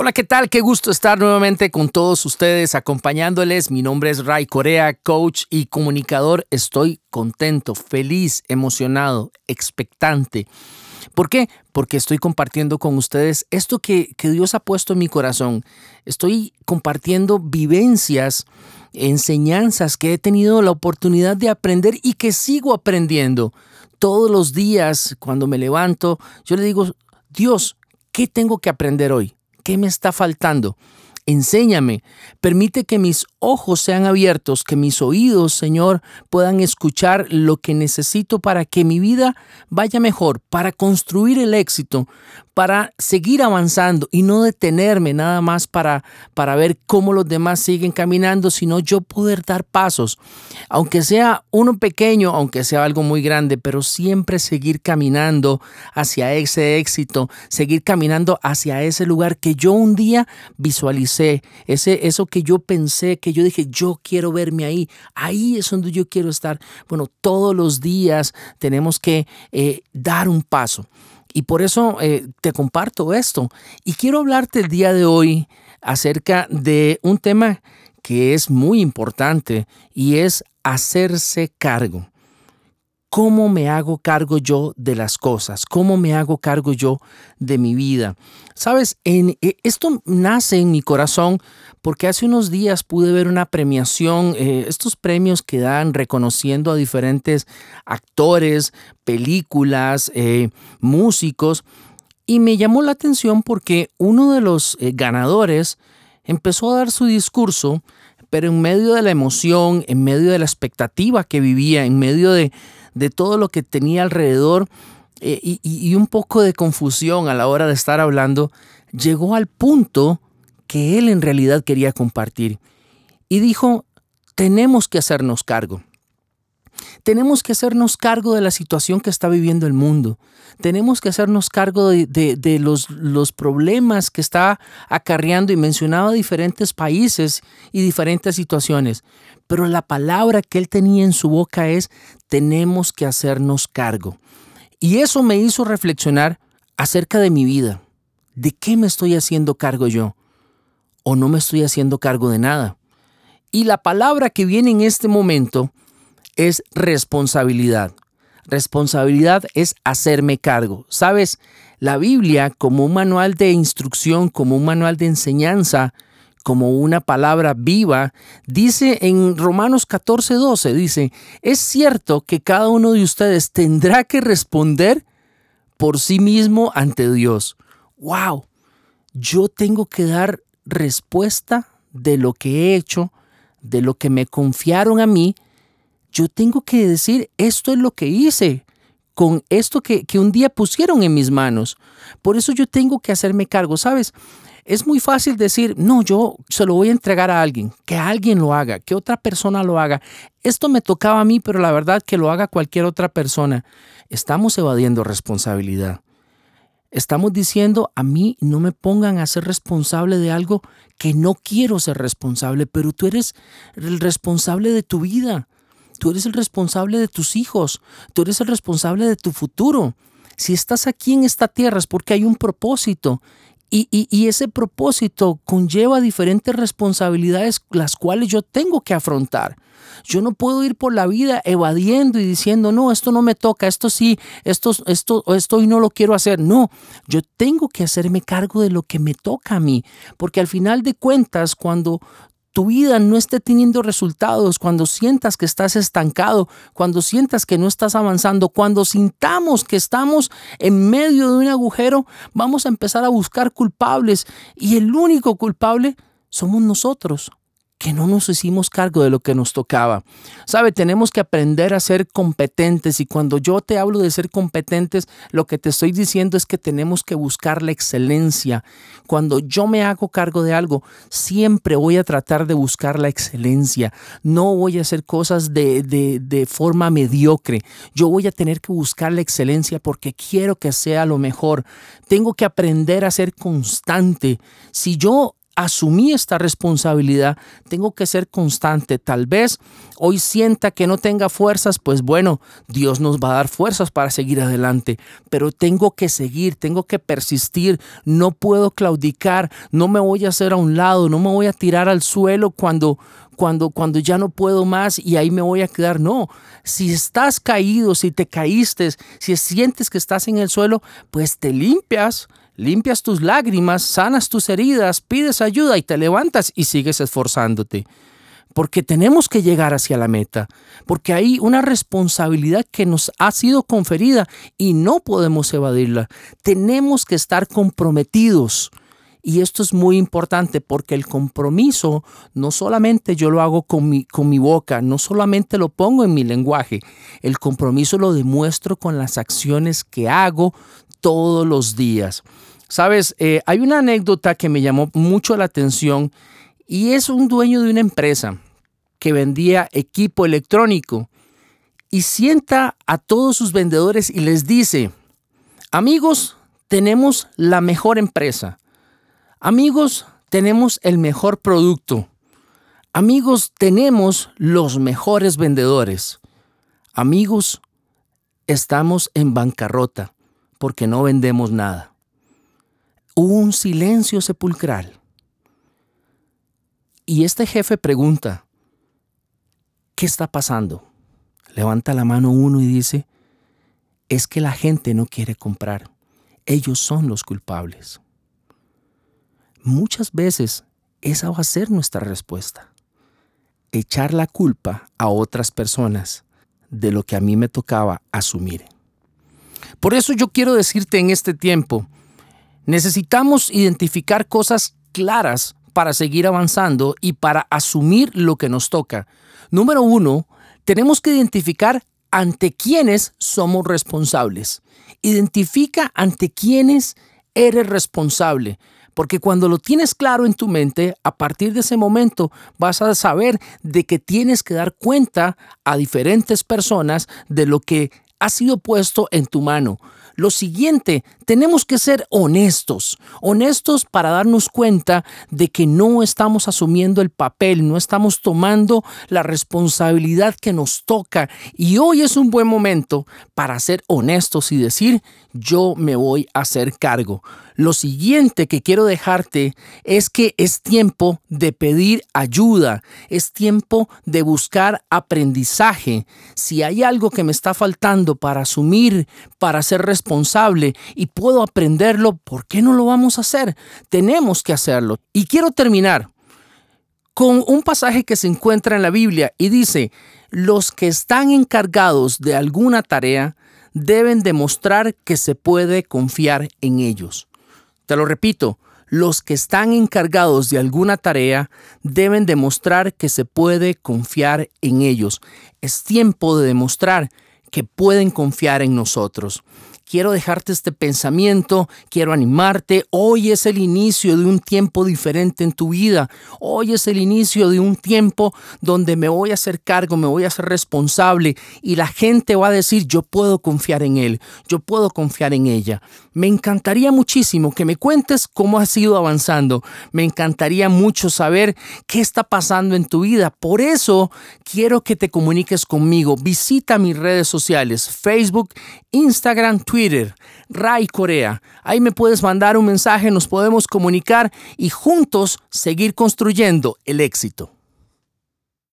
Hola, ¿qué tal? Qué gusto estar nuevamente con todos ustedes acompañándoles. Mi nombre es Ray Corea, coach y comunicador. Estoy contento, feliz, emocionado, expectante. ¿Por qué? Porque estoy compartiendo con ustedes esto que, que Dios ha puesto en mi corazón. Estoy compartiendo vivencias, enseñanzas que he tenido la oportunidad de aprender y que sigo aprendiendo. Todos los días, cuando me levanto, yo le digo, Dios, ¿qué tengo que aprender hoy? ¿Qué me está faltando? Enséñame, permite que mis ojos sean abiertos, que mis oídos, Señor, puedan escuchar lo que necesito para que mi vida vaya mejor, para construir el éxito, para seguir avanzando y no detenerme nada más para, para ver cómo los demás siguen caminando, sino yo poder dar pasos, aunque sea uno pequeño, aunque sea algo muy grande, pero siempre seguir caminando hacia ese éxito, seguir caminando hacia ese lugar que yo un día visualicé, ese, eso que yo pensé, que yo dije, yo quiero verme ahí, ahí es donde yo quiero estar. Bueno, todos los días tenemos que eh, dar un paso. Y por eso eh, te comparto esto. Y quiero hablarte el día de hoy acerca de un tema que es muy importante y es hacerse cargo. ¿Cómo me hago cargo yo de las cosas? ¿Cómo me hago cargo yo de mi vida? Sabes, en, eh, esto nace en mi corazón porque hace unos días pude ver una premiación, eh, estos premios que dan reconociendo a diferentes actores, películas, eh, músicos, y me llamó la atención porque uno de los ganadores empezó a dar su discurso, pero en medio de la emoción, en medio de la expectativa que vivía, en medio de de todo lo que tenía alrededor eh, y, un poco de confusión a la hora de estar hablando, llegó al punto que él en realidad quería compartir. Y dijo, tenemos que hacernos cargo. Tenemos que hacernos cargo de la situación que está viviendo el mundo. Tenemos que hacernos cargo de, los, los, problemas que está acarreando y mencionaba diferentes países y diferentes situaciones. Pero la palabra que él tenía en su boca es, tenemos que hacernos cargo. Y eso me hizo reflexionar acerca de mi vida. ¿De qué me estoy haciendo cargo yo? ¿O no me estoy haciendo cargo de nada? Y la palabra que viene en este momento es responsabilidad. Responsabilidad es hacerme cargo. Sabes, la Biblia como un manual de instrucción, como un manual de enseñanza, como una palabra viva, dice en Romanos 14, 12, dice, es cierto que cada uno de ustedes tendrá que responder por sí mismo ante Dios. ¡Wow! Yo tengo que dar respuesta de lo que he hecho, de lo que me confiaron a mí, yo tengo que decir, esto es lo que hice con esto que, un día pusieron en mis manos. Por eso yo tengo que hacerme cargo, ¿sabes? Es muy fácil decir, no, yo se lo voy a entregar a alguien, que alguien lo haga, que otra persona lo haga. Esto me tocaba a mí, pero la verdad que lo haga cualquier otra persona. Estamos evadiendo responsabilidad. Estamos diciendo, a mí no me pongan a ser responsable de algo que no quiero ser responsable, pero tú eres el responsable de tu vida. Tú eres el responsable de tus hijos, tú eres el responsable de tu futuro. Si estás aquí en esta tierra es porque hay un propósito y, ese propósito conlleva diferentes responsabilidades las cuales yo tengo que afrontar. Yo no puedo ir por la vida evadiendo y diciendo, no, esto no me toca, esto sí, esto, esto, esto hoy no lo quiero hacer. No, yo tengo que hacerme cargo de lo que me toca a mí, porque al final de cuentas, cuando tu vida no esté teniendo resultados, cuando sientas que estás estancado, cuando sientas que no estás avanzando, cuando sintamos que estamos en medio de un agujero, vamos a empezar a buscar culpables. Y el único culpable somos nosotros que no nos hicimos cargo de lo que nos tocaba. Sabe, tenemos que aprender a ser competentes y cuando yo te hablo de ser competentes, lo que te estoy diciendo es que tenemos que buscar la excelencia. Cuando yo me hago cargo de algo, siempre voy a tratar de buscar la excelencia. No voy a hacer cosas de, de, de forma mediocre. Yo voy a tener que buscar la excelencia porque quiero que sea lo mejor. Tengo que aprender a ser constante. Si yo asumí esta responsabilidad, tengo que ser constante. Tal vez hoy sienta que no tenga fuerzas, pues bueno, Dios nos va a dar fuerzas para seguir adelante, pero tengo que seguir, tengo que persistir, no puedo claudicar, no me voy a hacer a un lado, no me voy a tirar al suelo cuando cuando, cuando ya no puedo más y ahí me voy a quedar. No, si estás caído, si te caíste, si sientes que estás en el suelo, pues te limpias, limpias tus lágrimas, sanas tus heridas, pides ayuda y te levantas y sigues esforzándote. Porque tenemos que llegar hacia la meta, porque hay una responsabilidad que nos ha sido conferida y no podemos evadirla. Tenemos que estar comprometidos y esto es muy importante porque el compromiso no solamente yo lo hago con mi, con mi boca, no solamente lo pongo en mi lenguaje, el compromiso lo demuestro con las acciones que hago todos los días. Sabes, eh, hay una anécdota que me llamó mucho la atención y es un dueño de una empresa que vendía equipo electrónico y sienta a todos sus vendedores y les dice, amigos, tenemos la mejor empresa Amigos, tenemos el mejor producto. Amigos, tenemos los mejores vendedores. Amigos, estamos en bancarrota porque no vendemos nada. Hubo un silencio sepulcral. Y este jefe pregunta, ¿qué está pasando? Levanta la mano uno y dice, es que la gente no quiere comprar. Ellos son los culpables muchas veces esa va a ser nuestra respuesta. Echar la culpa a otras personas de lo que a mí me tocaba asumir. Por eso yo quiero decirte en este tiempo, necesitamos identificar cosas claras para seguir avanzando y para asumir lo que nos toca. Número uno, tenemos que identificar ante quiénes somos responsables. Identifica ante quiénes eres responsable. Porque cuando lo tienes claro en tu mente, a partir de ese momento vas a saber de que tienes que dar cuenta a diferentes personas de lo que ha sido puesto en tu mano. Lo siguiente, tenemos que ser honestos, honestos para darnos cuenta de que no estamos asumiendo el papel, no estamos tomando la responsabilidad que nos toca. Y hoy es un buen momento para ser honestos y decir, yo me voy a hacer cargo. Lo siguiente que quiero dejarte es que es tiempo de pedir ayuda, es tiempo de buscar aprendizaje. Si hay algo que me está faltando para asumir, para ser responsable y puedo aprenderlo, ¿por qué no lo vamos a hacer? Tenemos que hacerlo. Y quiero terminar con un pasaje que se encuentra en la Biblia y dice, los que están encargados de alguna tarea deben demostrar que se puede confiar en ellos. Te lo repito, los que están encargados de alguna tarea deben demostrar que se puede confiar en ellos. Es tiempo de demostrar que pueden confiar en nosotros quiero dejarte este pensamiento, quiero animarte. Hoy es el inicio de un tiempo diferente en tu vida. Hoy es el inicio de un tiempo donde me voy a hacer cargo, me voy a hacer responsable y la gente va a decir, yo puedo confiar en él, yo puedo confiar en ella. Me encantaría muchísimo que me cuentes cómo has ido avanzando. Me encantaría mucho saber qué está pasando en tu vida. Por eso quiero que te comuniques conmigo. Visita mis redes sociales, Facebook, Instagram, Twitter Twitter, Ray Corea. Ahí me puedes mandar un mensaje, nos podemos comunicar y juntos seguir construyendo el éxito.